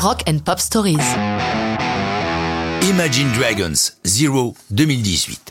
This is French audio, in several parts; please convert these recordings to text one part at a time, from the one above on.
Rock and Pop Stories. Imagine Dragons Zero 2018.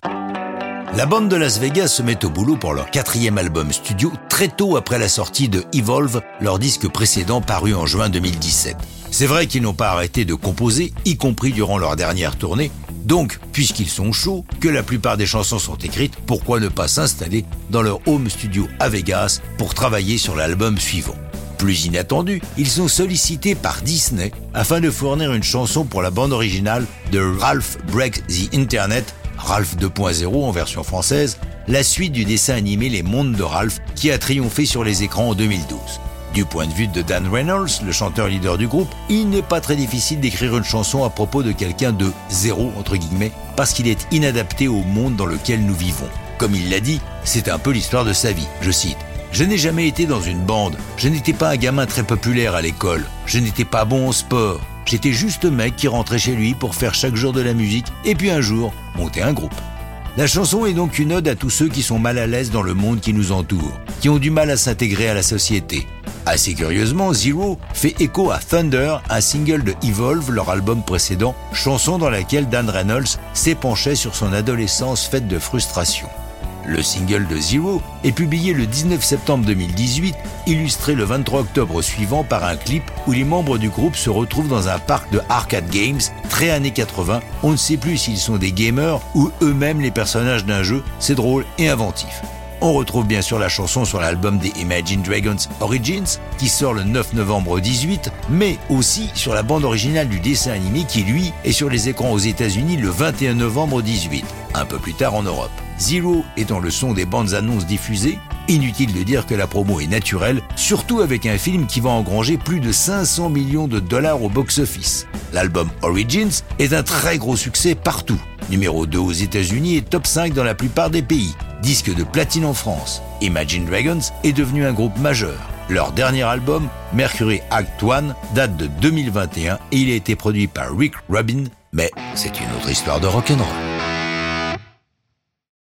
La bande de Las Vegas se met au boulot pour leur quatrième album studio très tôt après la sortie de Evolve, leur disque précédent paru en juin 2017. C'est vrai qu'ils n'ont pas arrêté de composer, y compris durant leur dernière tournée, donc, puisqu'ils sont chauds, que la plupart des chansons sont écrites, pourquoi ne pas s'installer dans leur home studio à Vegas pour travailler sur l'album suivant? Plus inattendu, ils sont sollicités par Disney afin de fournir une chanson pour la bande originale de Ralph Breaks the Internet, Ralph 2.0 en version française, la suite du dessin animé Les Mondes de Ralph qui a triomphé sur les écrans en 2012. Du point de vue de Dan Reynolds, le chanteur leader du groupe, il n'est pas très difficile d'écrire une chanson à propos de quelqu'un de zéro, entre guillemets, parce qu'il est inadapté au monde dans lequel nous vivons. Comme il l'a dit, c'est un peu l'histoire de sa vie. Je cite. Je n'ai jamais été dans une bande. Je n'étais pas un gamin très populaire à l'école. Je n'étais pas bon au sport. J'étais juste mec qui rentrait chez lui pour faire chaque jour de la musique et puis un jour monter un groupe. La chanson est donc une ode à tous ceux qui sont mal à l'aise dans le monde qui nous entoure, qui ont du mal à s'intégrer à la société. Assez curieusement, Zero fait écho à Thunder, un single de Evolve, leur album précédent, chanson dans laquelle Dan Reynolds s'épanchait sur son adolescence faite de frustration. Le single de Zero est publié le 19 septembre 2018, illustré le 23 octobre suivant par un clip où les membres du groupe se retrouvent dans un parc de arcade games très années 80. On ne sait plus s'ils sont des gamers ou eux-mêmes les personnages d'un jeu. C'est drôle et inventif. On retrouve bien sûr la chanson sur l'album des Imagine Dragons Origins, qui sort le 9 novembre 18, mais aussi sur la bande originale du dessin animé qui, lui, est sur les écrans aux États-Unis le 21 novembre 18, un peu plus tard en Europe. Zero étant le son des bandes annonces diffusées, inutile de dire que la promo est naturelle, surtout avec un film qui va engranger plus de 500 millions de dollars au box-office. L'album Origins est un très gros succès partout. Numéro 2 aux États-Unis et top 5 dans la plupart des pays. Disque de platine en France. Imagine Dragons est devenu un groupe majeur. Leur dernier album, Mercury Act 1, date de 2021 et il a été produit par Rick Rubin, mais c'est une autre histoire de rock'n'roll.